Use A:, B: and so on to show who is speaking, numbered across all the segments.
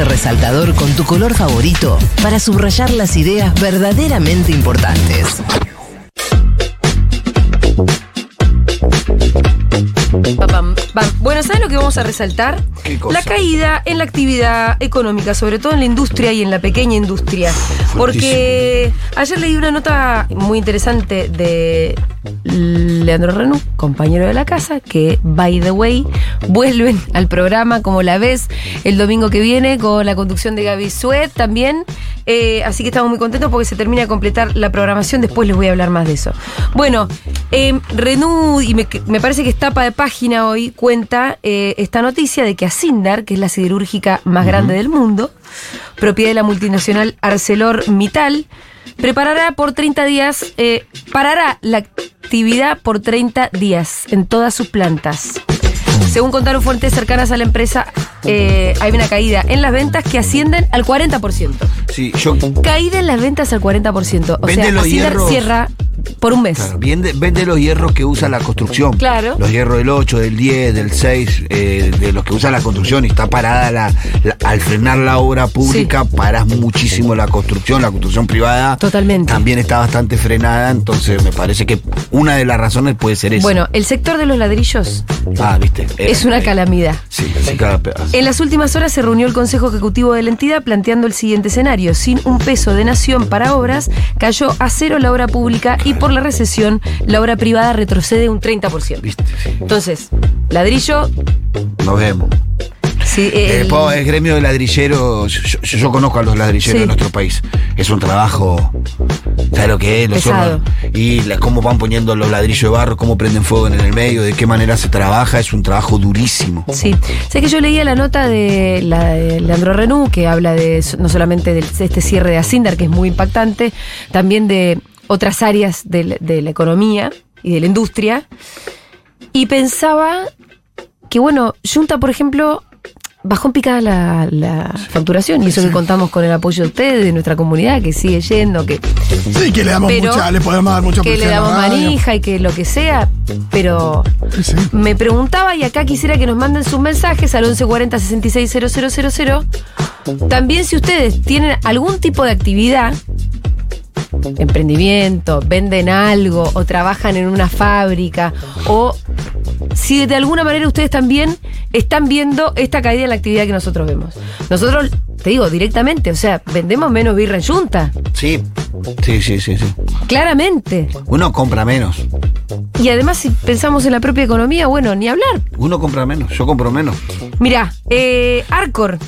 A: resaltador con tu color favorito para subrayar las ideas verdaderamente importantes.
B: ¿Sabes lo que vamos a resaltar?
C: ¿Qué cosa?
B: La caída en la actividad económica, sobre todo en la industria y en la pequeña industria. Porque ayer leí una nota muy interesante de Leandro Renú, compañero de la casa, que, by the way, vuelven al programa como la ves el domingo que viene con la conducción de Gaby Suet también. Eh, así que estamos muy contentos porque se termina de completar la programación. Después les voy a hablar más de eso. Bueno, eh, Renú, y me, me parece que es tapa de página hoy, cuenta eh, esta noticia de que Asindar, que es la siderúrgica más grande del mundo, propiedad de la multinacional ArcelorMittal, preparará por 30 días, eh, parará la actividad por 30 días en todas sus plantas. Según contaron fuentes cercanas a la empresa, eh, hay una caída en las ventas que ascienden al 40%.
C: Sí, yo.
B: Caída en las ventas al 40%. O
C: Vende
B: sea,
C: los hierros.
B: cierra por un mes.
C: Claro, vende, vende los hierros que usa la construcción.
B: Claro.
C: Los hierros del 8, del 10, del 6, eh, de los que usa la construcción. Y está parada la, la- al frenar la obra pública, paras muchísimo la construcción. La construcción privada
B: Totalmente.
C: también está bastante frenada. Entonces me parece que una de las razones puede ser esa.
B: Bueno, el sector de los ladrillos
C: ah, viste. Era
B: es una
C: ahí.
B: calamidad.
C: Sí, sí, cada pedazo.
B: En las últimas horas se reunió el Consejo Ejecutivo de la entidad planteando el siguiente escenario. Sin un peso de nación para obras, cayó a cero la obra pública y por la recesión la obra privada retrocede un 30%.
C: Viste, sí.
B: Entonces, ladrillo,
C: Nos vemos.
B: sí,
C: Eh,
B: el-
C: po, el gremio de ladrilleros, yo, yo- yo conozco a los ladrilleros
B: Sí.
C: de nuestro país. Es un trabajo, ¿sabes lo que es? Los
B: Pesado.
C: hornos. y la- cómo van poniendo los ladrillos de barro, cómo prenden fuego en el medio, de qué manera se trabaja, es un trabajo durísimo.
B: Sí, sé que yo leía la nota de, la de Leandro Renú, que habla de no solamente de este cierre de Asindar, que es muy impactante, también de otras áreas de la economía y de la industria. Y pensaba que, bueno, Junta, por ejemplo, bajó en picada la, la facturación, y eso que contamos con el apoyo de ustedes, de nuestra comunidad, que sigue yendo, que
D: Sí, que le damos
B: Pero
D: mucha, le podemos dar mucha
B: que le damos manija y que lo que sea, pero
D: Sí, sí.
B: me preguntaba y acá quisiera que nos manden sus mensajes al 1140 660000. También si ustedes tienen algún tipo de actividad, emprendimiento, venden algo o trabajan en una fábrica o si de alguna manera ustedes también están viendo esta caída en la actividad que nosotros vemos. Nosotros, te digo directamente, o sea, vendemos menos birra en Junta,
C: Sí, sí, sí, sí, sí.
B: claramente.
C: Uno compra menos.
B: Y además, si pensamos en la propia economía, bueno, ni hablar.
C: Uno compra menos, yo compro menos.
B: Mirá, eh, Arcor,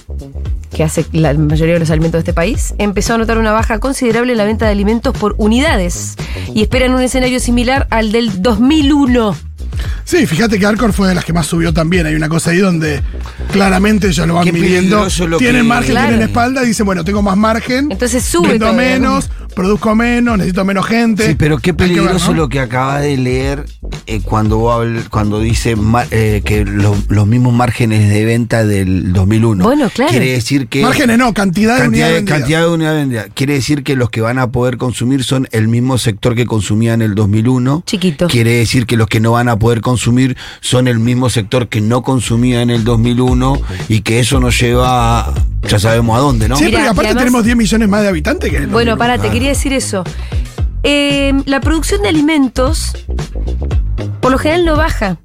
B: que hace la mayoría de los alimentos de este país, empezó a notar una baja considerable en la venta de alimentos por unidades y esperan un escenario similar al del 2001.
D: Sí, fíjate que Arcor fue de las que más subió también. Hay una cosa ahí donde claramente ellos lo van
C: Qué
D: midiendo.
C: lo
D: Tienen
C: que-
D: margen,
B: Claro.
D: tienen espalda y dicen, bueno, tengo más margen.
B: Entonces sube
D: Vendo
B: todo.
D: menos, produzco menos, necesito menos gente.
C: Sí, pero qué
D: Hay que ver,
C: peligroso
D: ¿no?
C: lo que acaba de leer eh, cuando, cuando dice eh, que lo- los mismos márgenes de venta del 2001.
B: Bueno, claro.
C: Quiere decir que...
D: Márgenes no, cantidad, de
C: Cantidad
D: unidades
C: cantidad de unidades vendidas. Quiere decir que los que van a poder consumir son el mismo sector que consumía en el 2001.
B: Chiquito.
C: Quiere decir que los que no van a poder consumir son el mismo sector que no consumía en el 2001 y que eso nos lleva, a- ya sabemos a dónde, ¿no?
D: Sí,
B: Mirá,
D: pero aparte
B: además-
D: tenemos 10 millones más de habitantes que en el
B: Bueno,
D: 2001.
B: pará, te quería decir eso. Eh, la producción de alimentos, por lo general, no baja.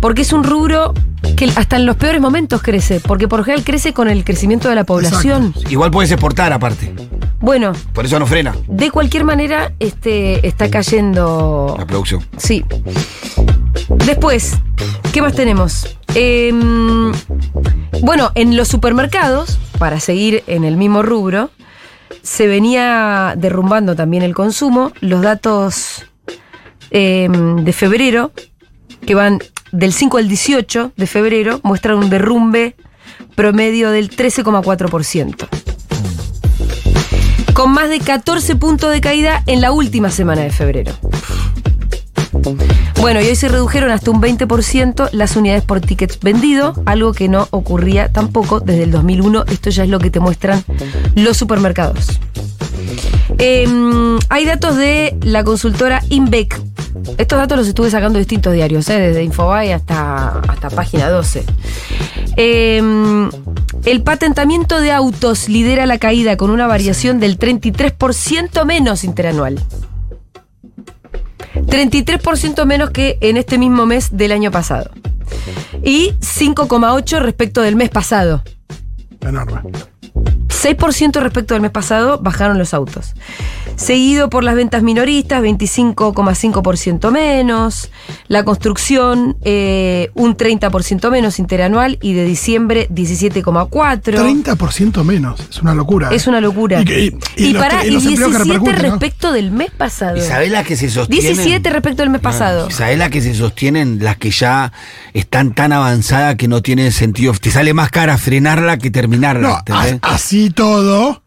B: Porque es un rubro que hasta en los peores momentos crece. Porque por lo general crece con el crecimiento de la población.
C: Igual puedes exportar aparte.
B: Bueno,
C: Por eso no frena
B: de cualquier manera, este, está cayendo.
C: la producción.
B: Sí. Después, ¿qué más tenemos? Em, bueno, en los supermercados, para seguir en el mismo rubro, se venía derrumbando también el consumo. Los datos em, de febrero, que van del 5 al 18 de febrero, muestran un derrumbe promedio del 13,4%. Con más de 14 puntos de caída en la última semana de febrero. Bueno, y hoy se redujeron hasta un 20% las unidades por tickets vendido, algo que no ocurría tampoco desde el 2001. Esto ya es lo que te muestran los supermercados. Em, hay datos de la consultora Inbec. Estos datos los estuve sacando distintos diarios, ¿eh? desde Infobae hasta, hasta página 12. Em, El patentamiento de autos lidera la caída con una variación del 33% menos interanual. 33% menos que en este mismo mes del año pasado. Y 5,8 respecto del mes pasado.
D: Enorme.
B: 6% respecto del mes pasado bajaron los autos. Seguido por las ventas minoristas, 25,5% menos. La construcción, eh, un 30% menos interanual y de diciembre 17,4%.
D: 30% menos. Es una locura.
B: Es una locura.
D: Y, y- y
B: para,
D: los empleos que
B: 17
D: repercuten, ¿no?
B: respecto del mes pasado.
C: ¿Sabés las que se sostienen?
B: 17 respecto del mes pasado.
C: ¿Sabés las que se sostienen? Las que ya están tan avanzadas que no tienen sentido. Te sale más cara frenarla que terminarla.
D: No,
C: ¿entendés?
D: Así todo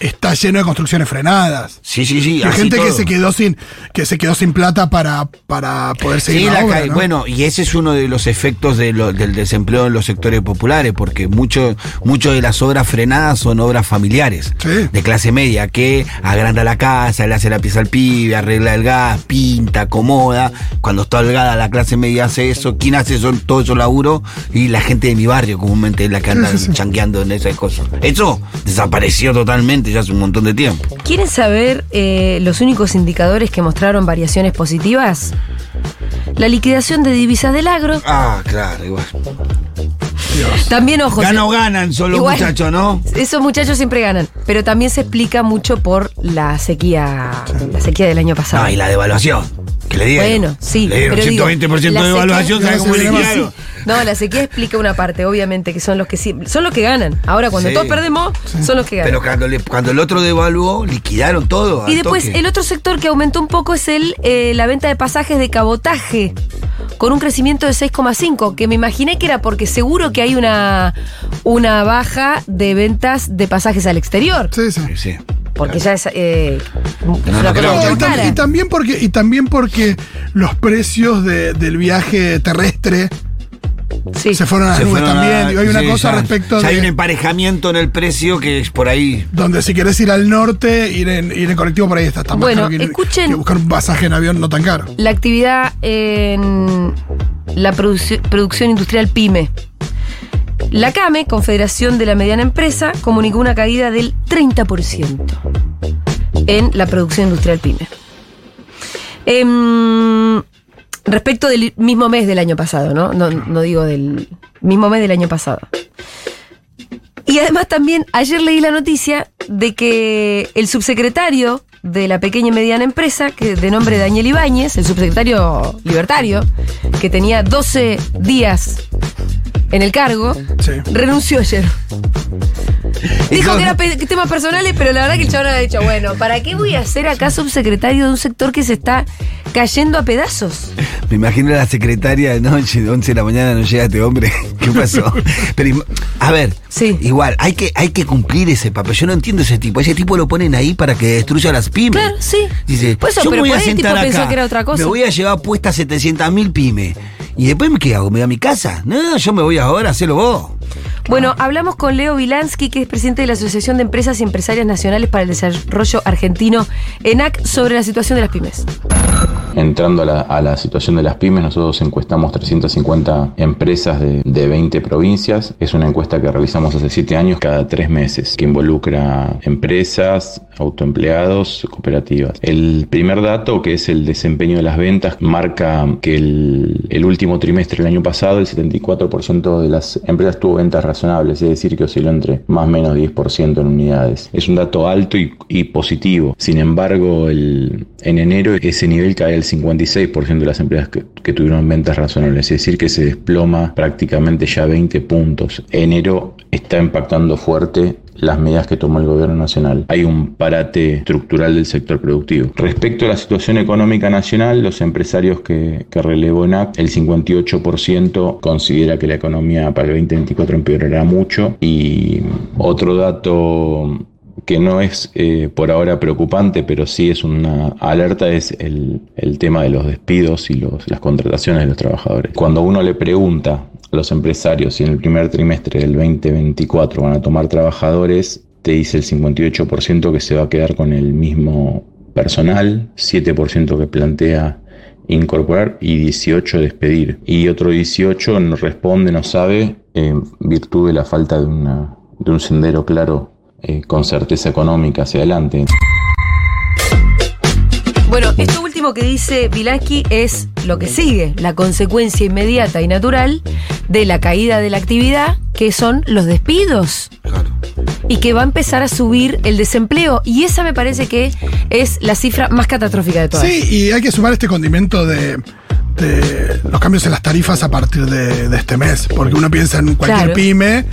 D: está lleno de construcciones frenadas.
C: sí, sí, sí.
D: Y
C: así
D: gente que se quedó sin que se quedó sin plata para, para poder seguir
C: Sí,
D: la obra,
C: bueno, y ese es uno de los efectos de lo- del desempleo en los sectores populares, porque mucho, mucho de las obras frenadas son obras familiares,
D: Sí.
C: de clase media, que agranda la casa, le hace la pieza al pibe, arregla el gas, pinta, acomoda. Cuando está holgada la clase media hace eso. ¿Quién hace eso, todo eso laburo? Y la gente de mi barrio comúnmente es la que anda
D: sí,
C: changueando en esas cosas. Eso desapareció totalmente ya hace un montón de tiempo.
B: ¿Quieren saber eh, los únicos indicadores que mostraron variaciones positivas? La liquidación de divisas del agro.
C: Ah, claro, igual.
B: También, ojo.
C: Gana o
B: se-
C: ganan solo
B: Igual-
C: muchachos, ¿no?
B: Esos muchachos siempre ganan, pero también se explica mucho por la sequía, la sequía del año pasado.
C: No, y la devaluación. Que le dieron.
B: Bueno, sí,
C: Le dieron
B: pero digo,
C: 120%
B: la
C: de
B: sequía-
C: devaluación, ¿sabes
D: No,
C: cómo le?
B: No, la sequía explica una parte, obviamente, que son los que sí- son los que ganan. Ahora, cuando
C: Sí.
B: todos perdemos, son los que ganan.
C: Pero cuando, le- cuando el otro devaluó, liquidaron todo.
B: y después,
C: toque.
B: el otro sector que aumentó un poco es el eh, la venta de pasajes de cabotaje, con un crecimiento de 6,5, que me imaginé que era porque seguro que hay una, una baja de ventas de pasajes al exterior.
D: Sí, sí.
C: Sí,
B: Porque ya es, eh,
C: no
D: No, y, tam-
B: cara.
D: y también porque, y también porque los precios de- del viaje terrestre
B: Sí.
D: se fueron a las
C: Se
D: nubes también.
C: a-
D: hay una
C: sí,
D: cosa
C: ya-
D: respecto
C: ya
D: de
C: hay un emparejamiento en el precio que es por ahí.
D: donde si querés ir al norte, ir en, ir en colectivo por ahí está, está más
B: Bueno,
D: que,
B: escuchen-
D: que buscar un pasaje en avión no tan caro.
B: La actividad en la producción industrial PYME. La CAME, Confederación de la Mediana Empresa, comunicó una caída del 30% en la producción industrial PYME. Em, respecto del mismo mes del año pasado, ¿no? ¿no? no digo del mismo mes del año pasado. Y además también ayer leí la noticia de que el subsecretario de la pequeña y mediana empresa, que de nombre Daniel Ibáñez, el subsecretario libertario, que tenía 12 días en el cargo,
D: Sí.
B: renunció ayer. Dijo que era pe- temas personales, pero la verdad que el chabón ha dicho, bueno, ¿para qué voy a ser acá subsecretario de un sector que se está cayendo a pedazos?
C: Me imagino a la secretaria de noche, de 11 de la mañana, no llega este hombre. ¿Qué pasó? Pero, a ver,
B: Sí.
C: igual, hay que, hay que cumplir ese papel. Yo no entiendo ese tipo. Ese tipo lo ponen ahí para que destruya las pymes.
B: Claro, sí.
C: Dice,
B: Por eso,
C: yo
B: pero
C: me voy a
B: el tipo
C: sentar
B: pensó que era otra cosa.
C: Me voy a llevar puestas 700 mil pymes. ¿Y después qué hago? ¿Me voy a mi casa? No, yo me voy ahora, hacelo vos.
B: Bueno, hablamos con Leo Vilansky, que es presidente de la Asociación de Empresas y Empresarias Nacionales para el Desarrollo Argentino, ENAC, sobre la situación de las pymes.
E: Entrando a la, situación de las pymes, nosotros encuestamos 350 empresas de, de 20 provincias. Es una encuesta que realizamos hace 7 años, cada 3 meses, que involucra empresas, autoempleados, cooperativas. El primer dato, que es el desempeño de las ventas, marca que el, el último trimestre del año pasado, el 74% de las empresas tuvo ventas razonables, es decir, que osciló entre más o menos 10% en unidades. Es un dato alto y, positivo. Sin embargo, el, en enero ese nivel cae al 56% de las empresas que, que tuvieron ventas razonables, es decir, que se desploma prácticamente ya 20 puntos. Enero está impactando fuerte las medidas que tomó el gobierno nacional. Hay un parate estructural del sector productivo. Respecto a la situación económica nacional, los empresarios que, que relevó ENAC, el 58% considera que la economía para el 2024 empeorará mucho y otro dato que no es eh, por ahora preocupante, pero sí es una alerta, es el, el tema de los despidos y los, las contrataciones de los trabajadores. Cuando uno le pregunta a los empresarios si en el primer trimestre del 2024 van a tomar trabajadores, te dice el 58% que se va a quedar con el mismo personal, 7% que plantea incorporar y 18 despedir. Y otro 18 no responde, no sabe, en virtud de la falta de una de un sendero claro eh, con certeza económica hacia adelante.
B: Bueno, esto último que dice Vilaski es lo que sigue, la consecuencia inmediata y natural de la caída de la actividad, que son los despidos.
C: Claro.
B: Y que va a empezar a subir el desempleo. Y esa me parece que es la cifra más catastrófica de todas.
D: Sí, y hay que sumar este condimento de, de los cambios en las tarifas a partir de, de este mes. Porque uno piensa en cualquier
B: Claro.
D: pyme,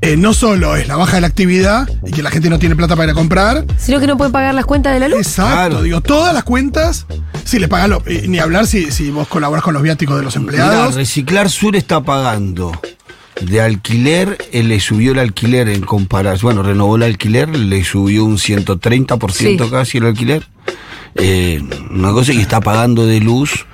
D: eh, no solo es la baja de la actividad y que la gente no tiene plata para ir a comprar.
B: Sino que no pueden pagar las cuentas de la luz.
D: Exacto,
C: Claro.
D: digo, todas las cuentas, si les pagan, lo- y ni hablar si, si vos colaborás con los viáticos de los
C: Mirá,
D: empleados.
C: Reciclar Sur está pagando de alquiler, él le subió el alquiler en comparación, bueno, renovó el alquiler, le subió un 130%
B: Sí.
C: casi el alquiler. Eh, una cosa y está pagando de luz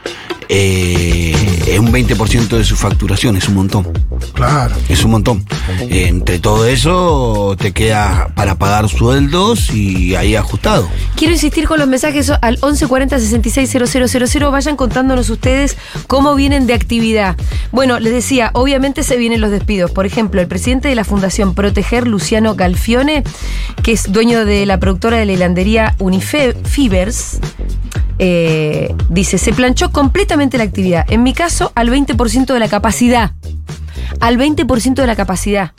C: eh, es un 20% de su facturación, es un montón.
D: Claro.
C: Es un montón. Entre todo eso te queda para pagar sueldos y ahí ajustado.
B: Quiero insistir con los mensajes al 1140 660000. Vayan contándonos ustedes cómo vienen de actividad. Bueno, les decía, obviamente se vienen los despidos. Por ejemplo, el presidente de la Fundación Proteger, Luciano Galfione, que es dueño de la productora de la hilandería Unifibers, eh, dice: se planchó completamente la actividad. En mi caso, al 20% de la capacidad. Al 20% de la capacidad.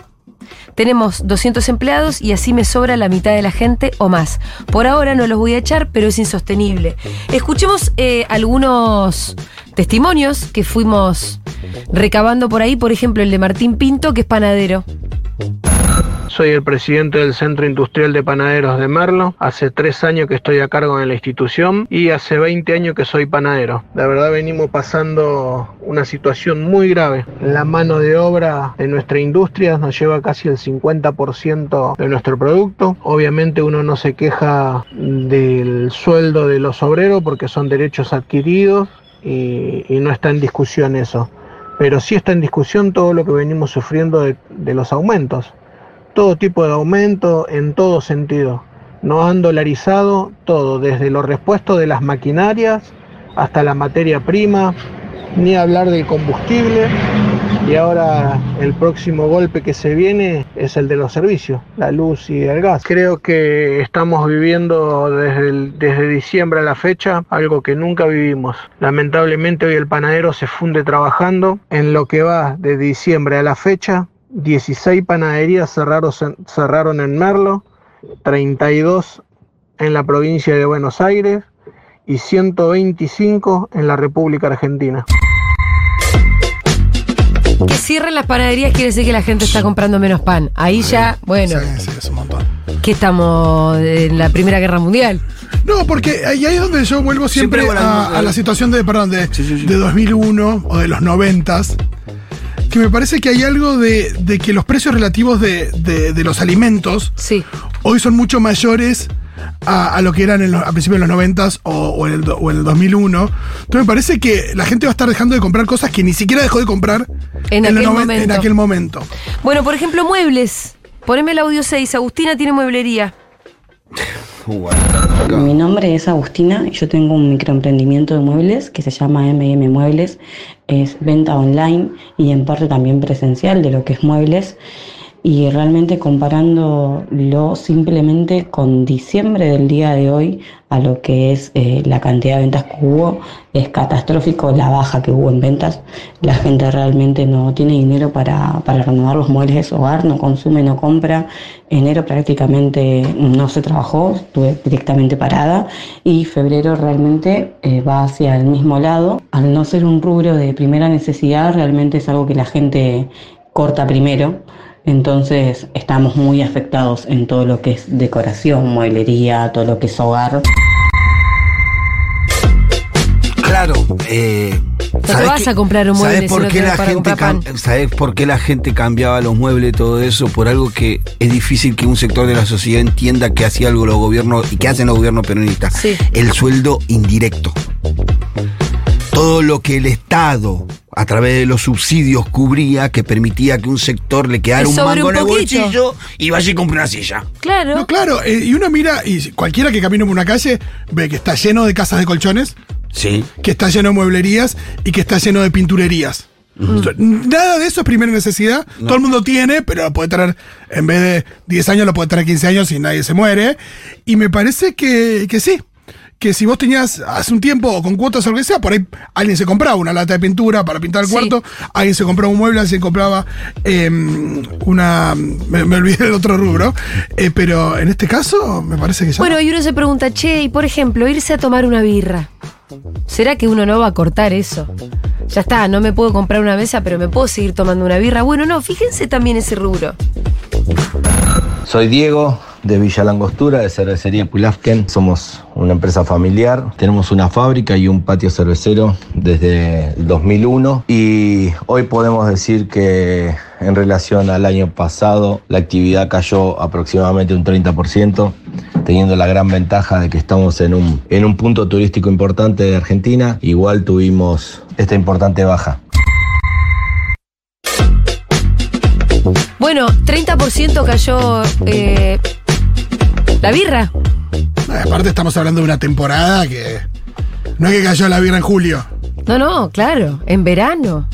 B: Tenemos 200 empleados y así me sobra la mitad de la gente o más. Por ahora no los voy a echar, pero es insostenible. Escuchemos eh, algunos testimonios que fuimos recabando por ahí. Por ejemplo, el de Martín Pinto, que es panadero.
F: Soy el presidente del Centro Industrial de Panaderos de Merlo. Hace tres años que estoy a cargo de la institución y hace 20 años que soy panadero. La verdad venimos pasando una situación muy grave. La mano de obra de nuestra industria nos lleva casi el 50% de nuestro producto. Obviamente uno no se queja del sueldo de los obreros porque son derechos adquiridos y, no está en discusión eso. Pero sí está en discusión todo lo que venimos sufriendo de los aumentos todo tipo de aumento en todo sentido. Nos han dolarizado todo, desde los repuestos de las maquinarias hasta la materia prima, ni hablar del combustible. Y ahora el próximo golpe que se viene es el de los servicios, la luz y el gas. Creo que estamos viviendo desde, desde diciembre a la fecha algo que nunca vivimos. Lamentablemente hoy el panadero se funde trabajando. En lo que va de diciembre a la fecha, 16 panaderías cerraron, cerraron en Merlo, 32 en la provincia de Buenos Aires y 125 en la República Argentina.
B: Que cierren las panaderías quiere decir que la gente está comprando menos pan. Ahí ya, bueno,
D: Sí, sí, es un montón.
B: que estamos en la Primera Guerra Mundial.
D: No, porque ahí es donde yo vuelvo siempre,
C: Siempre
D: a, a la situación de, perdón, de,
C: Sí, sí, sí.
D: de 2001 o de los 90 que me parece que hay algo de, de que los precios relativos de, de- de los alimentos
B: Sí.
D: hoy son mucho mayores a, a lo que eran en los- a principios de los 90 o, o en el, o en el 2001. Entonces me parece que la gente va a estar dejando de comprar cosas que ni siquiera dejó de comprar
B: En
D: el
B: aquel momento.
D: en aquel momento.
B: Bueno, por ejemplo, muebles. Poneme el audio 6. Agustina tiene mueblería.
G: Mi nombre es Agustina y yo tengo un microemprendimiento de muebles que se llama MM Muebles. Es venta online y en parte también presencial de lo que es muebles. Y realmente comparándolo simplemente con diciembre del día de hoy a lo que es eh, la cantidad de ventas que hubo, es catastrófico la baja que hubo en ventas. La gente realmente no tiene dinero para, para renovar los muebles de su hogar, no consume, no compra. Enero prácticamente no se trabajó, estuve directamente parada y febrero realmente eh, va hacia el mismo lado. Al no ser un rubro de primera necesidad, realmente es algo que la gente corta primero. Entonces estamos muy afectados en todo lo que es decoración, mueblería, todo lo que es hogar.
C: Claro, eh, ¿sabés
B: vas a comprar un mueble
C: ¿sabés
B: si
C: por qué la gente? ¿Sabés por qué la gente cambiaba los muebles y todo eso? Por algo que es difícil que un sector de la sociedad entienda que hacía algo los gobiernos y que hacen los gobiernos peronistas.
B: Sí.
C: El sueldo indirecto. Todo lo que el Estado a través de los subsidios cubría que permitía que un sector le quedara
B: Que
C: un mango
B: un
C: en el bolsillo y vaya y compre una silla.
B: Claro.
D: No, claro, eh, y uno mira, y cualquiera que camine por una calle ve que está lleno de casas de colchones,
C: Sí.
D: que está lleno de mueblerías y que está lleno de pinturerías. Nada de eso es primera necesidad. Todo el mundo tiene, pero lo puede tener, en vez de 10 años, lo puede tener 15 años y nadie se muere. Y me parece que, que sí. Que si vos tenías hace un tiempo o con cuotas o lo que sea, por ahí alguien se compraba una lata de pintura para pintar el
B: Sí.
D: cuarto, alguien se compraba un mueble, alguien se compraba em, una. Me, me olvidé del otro rubro. Eh, pero en este caso, me parece que ya.
B: Bueno, y uno se pregunta, che, y por ejemplo, irse a tomar una birra. ¿Será que uno no va a cortar eso? Ya está, no me puedo comprar una mesa, pero me puedo seguir tomando una birra. Bueno, no, fíjense también ese rubro.
H: Soy Diego de Villa Langostura, de Cervecería Pulafken. Somos una empresa familiar. Tenemos una fábrica y un patio cervecero desde el 2001 y hoy podemos decir que en relación al año pasado la actividad cayó aproximadamente un 30%, teniendo la gran ventaja de que estamos en un, en un punto turístico importante de Argentina. Igual tuvimos esta importante baja.
B: Bueno, 30% cayó eh, la birra.
D: Aparte, estamos hablando de una temporada que. No es que cayó la birra en julio.
B: No, no, claro, en verano.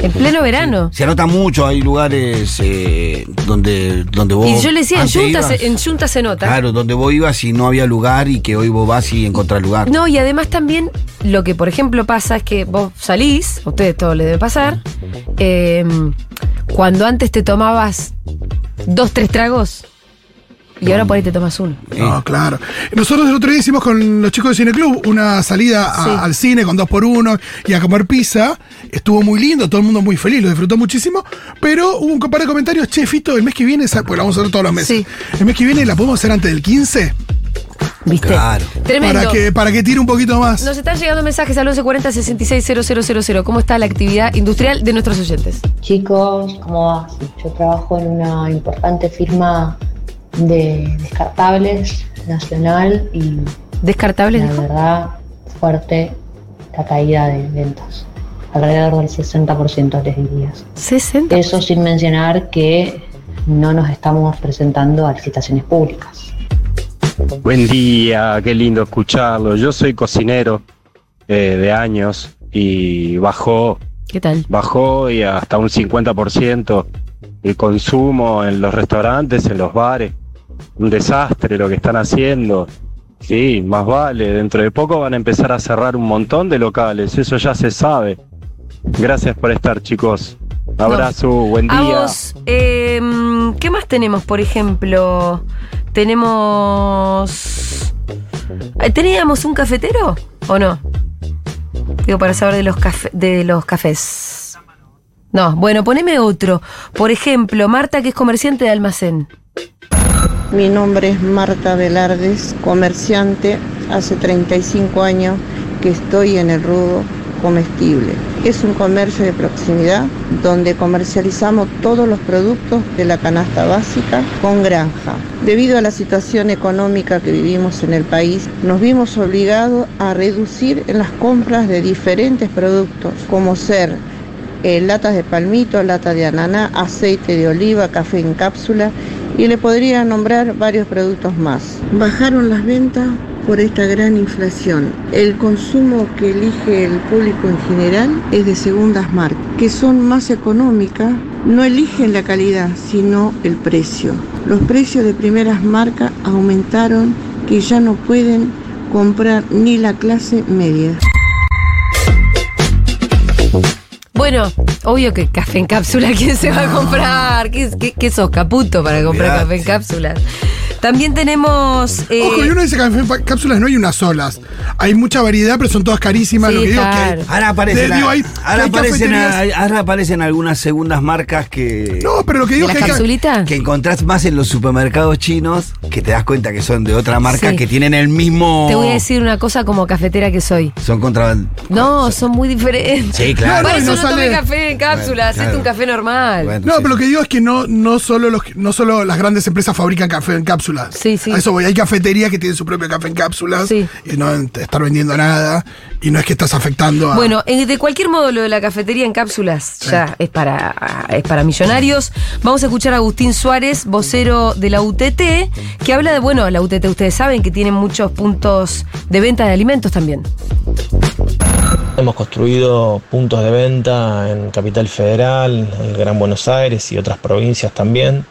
B: En pleno verano.
C: Se anota mucho, hay lugares eh, donde, donde vos.
B: Y yo le decía, en Junta,
C: ibas-
B: se, en Junta se nota.
C: Claro, donde vos ibas y no había lugar y que hoy vos vas y encontrás lugar.
B: No, y además también lo que, por ejemplo, pasa es que vos salís, a ustedes todo les debe pasar, eh, cuando antes te tomabas dos, tres tragos, y ahora por ahí te tomas uno.
D: No, claro. Nosotros el otro día hicimos con los chicos de Cine Club una salida a-
B: Sí.
D: al cine con dos por uno y a comer pizza. Estuvo muy lindo, todo el mundo muy feliz, lo disfrutó muchísimo. Pero hubo un par de comentarios, che, Fito, el mes que viene, sa- pues la vamos a hacer todos los meses.
B: Sí.
D: El mes que viene la podemos hacer antes del 15
B: ¿Viste?
C: Claro.
B: Tremendo.
D: para que, para que tire un poquito más.
B: Nos están llegando mensajes al 1140 660000. ¿Cómo está la actividad industrial de nuestros oyentes?
I: Chicos, ¿cómo va? Yo trabajo en una importante firma de descartables nacional y
B: Descartables,
I: la
B: dijo.
I: verdad fuerte la caída de ventas. Alrededor del 60% les diría.
B: 60.
I: Eso sin mencionar que no nos estamos presentando a licitaciones públicas.
J: Buen día, qué lindo escucharlo. Yo soy cocinero eh, de años y bajó,
B: ¿Qué tal?
J: bajó y hasta un 50% el consumo en los restaurantes, en los bares. Un desastre lo que están haciendo. Sí, más vale. Dentro de poco van a empezar a cerrar un montón de locales. Eso ya se sabe. Gracias por estar, chicos. Abrazo, buen
B: A
J: día.
B: vos, eh, ¿qué más tenemos, por ejemplo? Tenemos... Eh, ¿Teníamos un cafetero o no? Digo, para saber de los, cafe- de los cafés. No, bueno, poneme otro. Por ejemplo, Marta, que es comerciante de almacén.
K: Mi nombre es Marta Velardes, comerciante. Hace 35 años que estoy en el rubro comestible. Es un comercio de proximidad donde comercializamos todos los productos de la canasta básica con granja. Debido a la situación económica que vivimos en el país, nos vimos obligados a reducir en las compras de diferentes productos, como ser eh, latas de palmito, lata de ananá, aceite de oliva, café en cápsula y le podría nombrar varios productos más. Bajaron las ventas por esta gran inflación. El consumo que elige el público en general es de segundas marcas, que son más económicas, no eligen la calidad, sino el precio. Los precios de primeras marcas aumentaron que ya no pueden comprar ni la clase media.
B: Bueno, obvio que café en cápsula, ¿quién se va a comprar? ¿Qué, qué, qué sos, caputo para comprar café en cápsula? También tenemos... eh,
D: Ojo, y uno dice que cápsulas no hay unas solas. Hay mucha variedad, pero son todas carísimas.
B: Sí,
D: lo que digo es que
B: claro.
D: hay-
C: Ahora aparecen,
D: de- digo, hay-
C: ahora,
D: hay
C: aparecen
D: cafeterías-
C: ahora aparecen algunas segundas marcas que,
D: No, pero lo que
B: ¿De
D: digo es que hay
C: que encontrás más en los supermercados chinos, que te das cuenta que son de otra marca,
B: Sí.
C: que tienen el mismo...
B: Te voy a decir una cosa como cafetera que soy.
C: Son contraband...
B: No, son muy diferentes.
C: Sí, claro.
B: Por
D: No, no,
B: eso
D: no
B: no,
D: sale-
B: tomé café en cápsula,
C: Bueno, claro.
B: un café normal.
C: Bueno,
D: No,
C: sí.
D: pero lo que digo es que no, no, solo los, no solo las grandes empresas fabrican café en cápsulas.
B: Sí, sí.
D: A eso voy. Hay cafeterías que tienen su propio café en cápsulas
B: Sí.
D: y no te estar vendiendo nada. Y no es que estás afectando a.
B: Bueno, eh, de cualquier modo, lo de la cafetería en cápsulas ya es para, es para millonarios. Vamos a escuchar a Agustín Suárez, vocero de la UTT, que habla de, bueno, la UTT ustedes saben que tiene muchos puntos de venta de alimentos también.
L: Hemos construido puntos de venta en Capital Federal, en el Gran Buenos Aires y otras provincias también,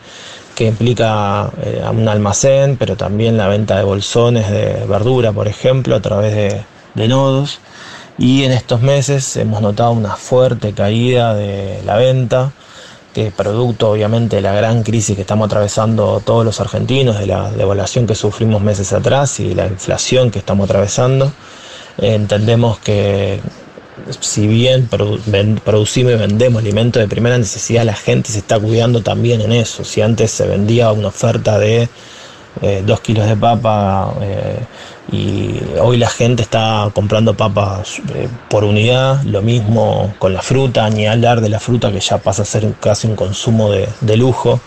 L: que implica eh, un almacén, pero también la venta de bolsones de verdura, por ejemplo, a través de, nodos. Y en estos meses hemos notado una fuerte caída de la venta, que es producto obviamente de la gran crisis que estamos atravesando todos los argentinos, de la devaluación que sufrimos meses atrás y de la inflación que estamos atravesando. Entendemos que si bien producimos y vendemos alimentos de primera necesidad, la gente se está cuidando también en eso. Si antes se vendía una oferta de eh, dos kilos de papa eh, y hoy la gente está comprando papas eh, por unidad, lo mismo con la fruta, ni hablar de la fruta que ya pasa a ser casi un consumo de, de lujo,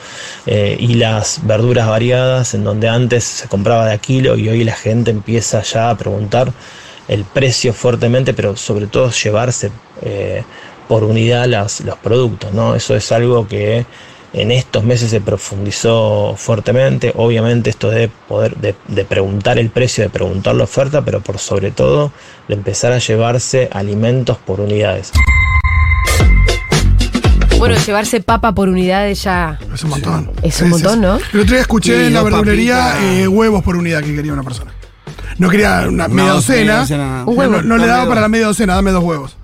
L: y las verduras variadas en donde antes se compraba de a kilo y hoy la gente empieza ya a preguntar el precio fuertemente, pero sobre todo llevarse eh, por unidad las- los productos, ¿no? Eso es algo que en estos meses se profundizó fuertemente. Obviamente esto de poder, de, de preguntar el precio, de preguntar la oferta, pero por sobre todo de empezar a llevarse alimentos por unidades.
B: Bueno, llevarse papa por unidades ya.
D: Es un montón.
B: Es un
D: Sí,
B: montón,
D: sí,
B: ¿no?
D: El otro día escuché
C: Sí,
D: en la verdulería eh, huevos por unidad que quería una persona. No quería una media docena.
C: media docena.
B: Un huevo.
D: No, no le daba
C: dos.
D: para la media docena, dame dos huevos.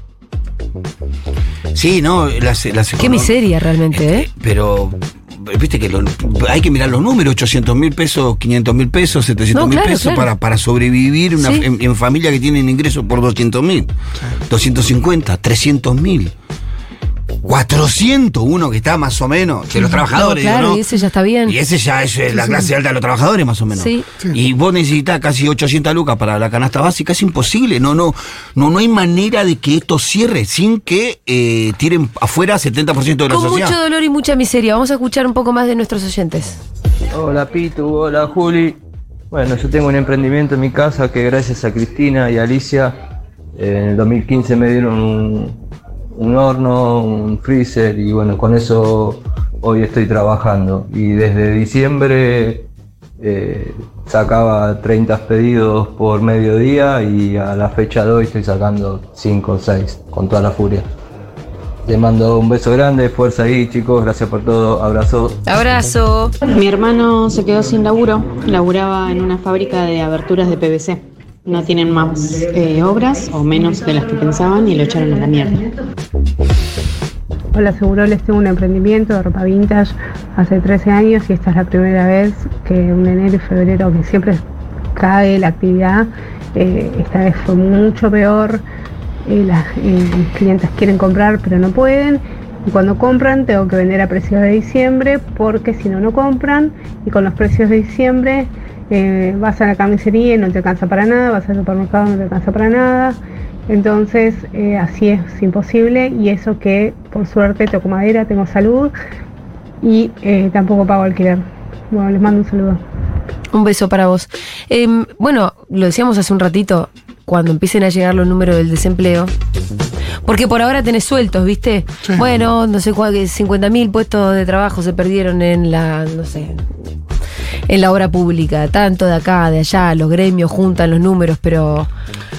C: Sí, no, las, las
B: Qué miseria realmente, ¿eh?
C: Pero, viste que lo- hay que mirar los números, 800 mil pesos, 500 mil pesos, 700
B: No,
C: mil
B: claro,
C: pesos
B: claro.
C: Para, para sobrevivir una-
B: Sí.
C: en, en familia que tienen ingresos por 200 mil, 250, 300 mil. 400, uno que está más o menos, de los trabajadores.
B: No,
C: digo,
B: claro,
C: ¿no?
B: y ese ya está bien.
C: Y ese ya es eh, la
D: sí.
C: clase alta de los trabajadores, más o menos.
B: Sí.
D: Sí.
C: Y vos necesitas casi 800 lucas para la canasta básica, es imposible. No, no, no, no hay manera de que esto cierre sin que eh, tiren afuera 70% de la
B: Con
C: sociedad.
B: mucho dolor y mucha miseria. Vamos a escuchar un poco más de nuestros oyentes.
M: Hola Pitu, hola Juli. Bueno, yo tengo un emprendimiento en mi casa que gracias a Cristina y a Alicia eh, en el 2015 me dieron un, un horno, un freezer y bueno, con eso hoy estoy trabajando. Y desde diciembre eh, sacaba 30 pedidos por mediodía y a la fecha de hoy estoy sacando 5 o 6 con toda la furia. Les mando un beso grande, fuerza ahí chicos, gracias por todo, abrazo.
B: Abrazo.
N: Mi hermano se quedó sin laburo, laburaba en una fábrica de aberturas de PVC. No tienen más eh, obras o menos de las que pensaban y lo echaron a la mierda.
O: Hola Seguroles, tengo un emprendimiento de ropa vintage hace 13 años y esta es la primera vez que un enero y febrero que siempre cae la actividad, eh, esta vez fue mucho peor, eh, las eh, clientes quieren comprar pero no pueden. Y cuando compran tengo que vender a precios de diciembre porque si no no compran. Y con los precios de diciembre eh, vas a la camisería y no te alcanza para nada, vas al supermercado y no te alcanza para nada. Entonces, eh, así es imposible y eso que por suerte toco madera, tengo salud y eh, tampoco pago alquiler. Bueno, les mando un saludo.
B: Un beso para vos. Em, bueno, lo decíamos hace un ratito, cuando empiecen a llegar los números del desempleo. Porque por ahora tenés sueltos, ¿viste? Bueno, no sé cuál, 50 mil puestos de trabajo se perdieron en la, no sé, en la obra pública. Tanto de acá, de allá, los gremios juntan los números, pero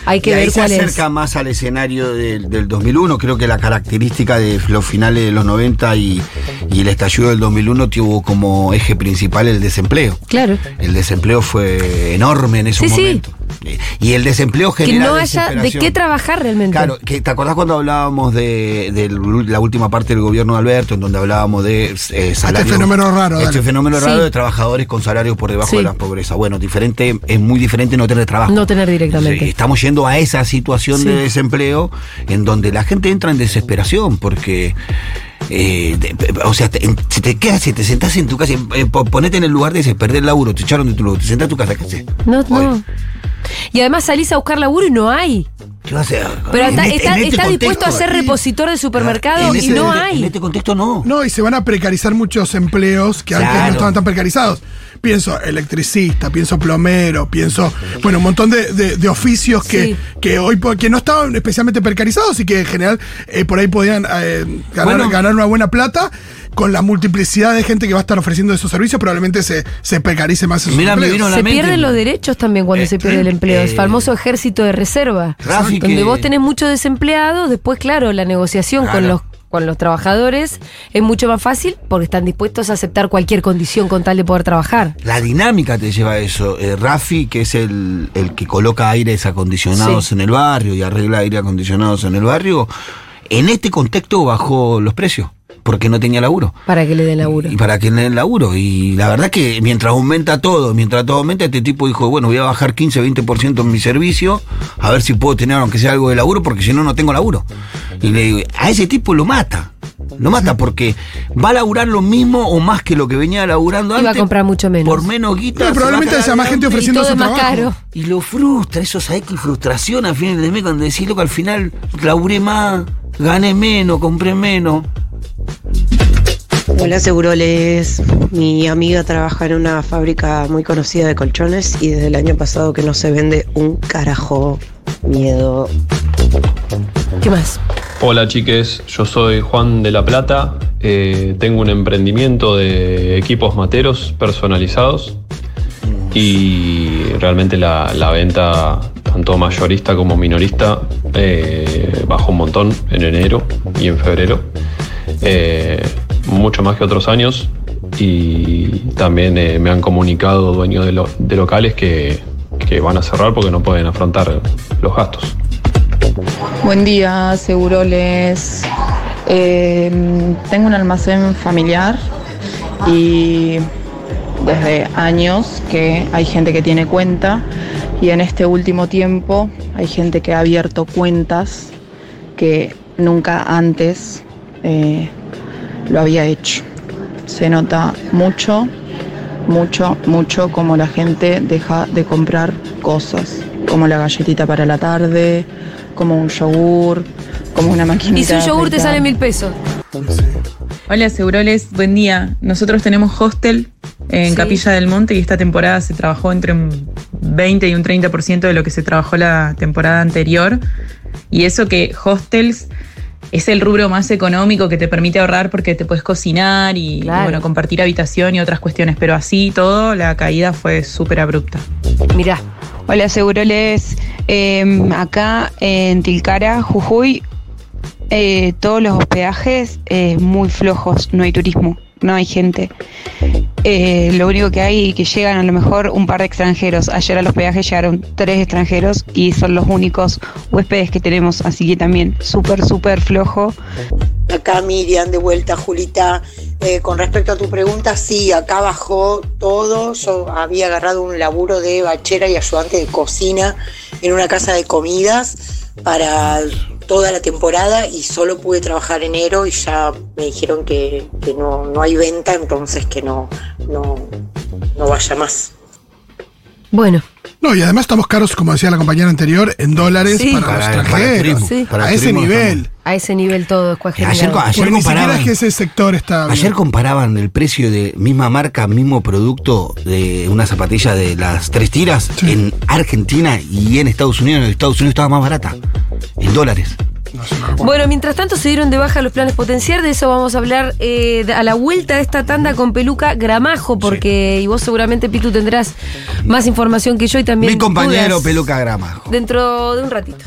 B: hay que
C: y ahí
B: ver
C: se
B: cuál es.
C: acerca más al escenario del, del 2001. Creo que la característica de los finales de los 90 y, y el estallido del 2001 tuvo como eje principal el desempleo.
B: Claro.
C: El desempleo fue enorme en esos
B: Sí, sí.
C: Y el desempleo
B: Que
C: genera
B: no haya de qué trabajar realmente.
C: Claro, que ¿te acordás cuando hablábamos de, de la última parte del gobierno de Alberto, en donde hablábamos de eh, salarios?
D: fenómeno raro,
C: Este
D: dale.
C: fenómeno raro
B: Sí.
C: de trabajadores con salarios por debajo
B: Sí.
C: de la pobreza. Bueno, diferente, es muy diferente no tener trabajo.
B: No tener directamente.
C: Sí, Estamos yendo a esa situación
B: Sí.
C: de desempleo en donde la gente entra en desesperación porque. eh, de- o sea, te- si te quedas, si te sentás en tu casa, eh, po- ponete en el lugar de ese, perder el laburo, te echaron de tu laburo, te sentás en tu casa, ¿qué haces?
B: No, no. Y además salís a buscar laburo y no hay.
C: ¿Qué vas a hacer?
B: Pero
C: En
B: está,
C: este-
B: está-
C: en este
B: está dispuesto a
C: contexto,
B: ser repositor de supermercado
C: en
B: y no
C: en
B: hay.
C: este contexto no.
D: No, y se van a precarizar muchos empleos que antes
C: Claro.
D: no estaban tan precarizados. Pienso electricista, pienso plomero, pienso, bueno, un montón de, de- de oficios que,
B: Sí.
D: que hoy que no estaban especialmente precarizados y que en general eh, por ahí podían eh, ganar,
C: Bueno.
D: ganar una buena plata. Con la multiplicidad de gente que va a estar ofreciendo esos servicios, probablemente se, se precarice más esos
C: Mirá, me
D: empleos.
C: vino a la
B: Se
C: mente-
B: pierden los derechos también cuando se pierde el empleo. el
C: eh,
B: famoso ejército de reserva. Donde
C: que-
B: vos tenés muchos desempleados, después, claro, la negociación con los con los trabajadores es mucho más fácil porque están dispuestos a aceptar cualquier condición con tal de poder trabajar.
C: La dinámica te lleva a eso. Eh, Rafi, que es el, el que coloca aires acondicionados
B: Sí.
C: en el barrio y arregla aires acondicionados en el barrio, en este contexto bajó los precios, porque no tenía laburo.
B: Para que le den laburo.
C: Y para que le den laburo. Y la verdad que mientras aumenta todo, mientras todo aumenta, este tipo dijo, bueno, voy a bajar 15, 20% en mi servicio, a ver si puedo tener aunque sea algo de laburo, porque si no, no tengo laburo. Y le digo, a ese tipo lo mata. Lo mata porque va a laburar lo mismo o más que lo que venía laburando
B: Y va a
C: antes.
B: comprar mucho menos.
C: Por menos guita.
D: No, probablemente haya más gente ofreciendo
B: y todo
D: su
B: es más
D: trabajo.
B: caro.
C: y lo frustra, eso sabes qué frustración al final de mes cuando decís, loco, al final laburé más, gané menos, compré menos.
P: Hola Seguroles, mi amiga trabaja en una fábrica muy conocida de colchones y desde el año pasado que no se vende un carajo. Miedo.
B: ¿Qué más?
Q: Hola chiques, yo soy Juan de la Plata, eh, tengo un emprendimiento de equipos materos personalizados. Y realmente la, venta tanto mayorista como minorista eh, bajó un montón en enero y en febrero, eh, mucho más que otros años. Y también me han comunicado dueños de, de locales que, que van a cerrar porque no pueden afrontar los gastos.
R: Buen día, Seguroles. Eh, tengo un almacén familiar y desde años que hay gente que tiene cuenta y en este último tiempo hay gente que ha abierto cuentas que nunca antes eh, lo había hecho. Se nota mucho, mucho, mucho como la gente deja de comprar cosas, como la galletita para la tarde, como un yogur, como una maquinita.
B: Y si un yogur te sale mil pesos.
S: Hola, Seguroles, buen día. Nosotros tenemos hostel en
B: Sí.
S: Capilla del Monte y esta temporada se trabajó entre un 20 y un 30% de lo que se trabajó la temporada anterior. Y eso que hostels es el rubro más económico que te permite ahorrar porque te puedes cocinar y,
B: Claro.
S: bueno, compartir habitación y otras cuestiones. Pero así todo, la caída fue súper abrupta.
B: Mirá.
T: Hola, Seguroles. Eh, acá en Tilcara, Jujuy, eh, todos los hospedajes eh, muy flojos, no hay turismo, no hay gente. Eh, lo único que hay que llegan a lo mejor un par de extranjeros. Ayer al hospedaje llegaron tres extranjeros y son los únicos huéspedes que tenemos, así que también súper, súper flojo.
U: Acá Miriam, de vuelta, Julita. Eh, con respecto a tu pregunta, sí, acá bajó todo. Yo había agarrado un laburo de bachera y ayudante de cocina en una casa de comidas para toda la temporada y solo pude trabajar enero y ya me dijeron que, que no, no hay venta, entonces que no, no, no vaya más.
B: Bueno.
D: No, y además estamos caros, como decía la compañera anterior, en dólares
B: Sí.
D: para, los
C: Para
D: extranjeros.
B: Sí.
C: para
D: a ese nivel.
B: A ese nivel todo es
C: Ayer, ayer comparaban.
D: es que ese sector está.
C: Ayer comparaban el precio de misma marca, mismo producto de una zapatilla de las tres tiras en Argentina y en Estados Unidos. En Estados Unidos estaba más barata, en dólares.
B: Bueno, mientras tanto se dieron de baja los planes potenciar, de eso vamos a hablar eh, a la vuelta de esta tanda con Peluca Gramajo, porque y vos seguramente, Pitu, tendrás más información que yo y también
C: Mi compañero Peluca Grama.
B: dentro de un ratito.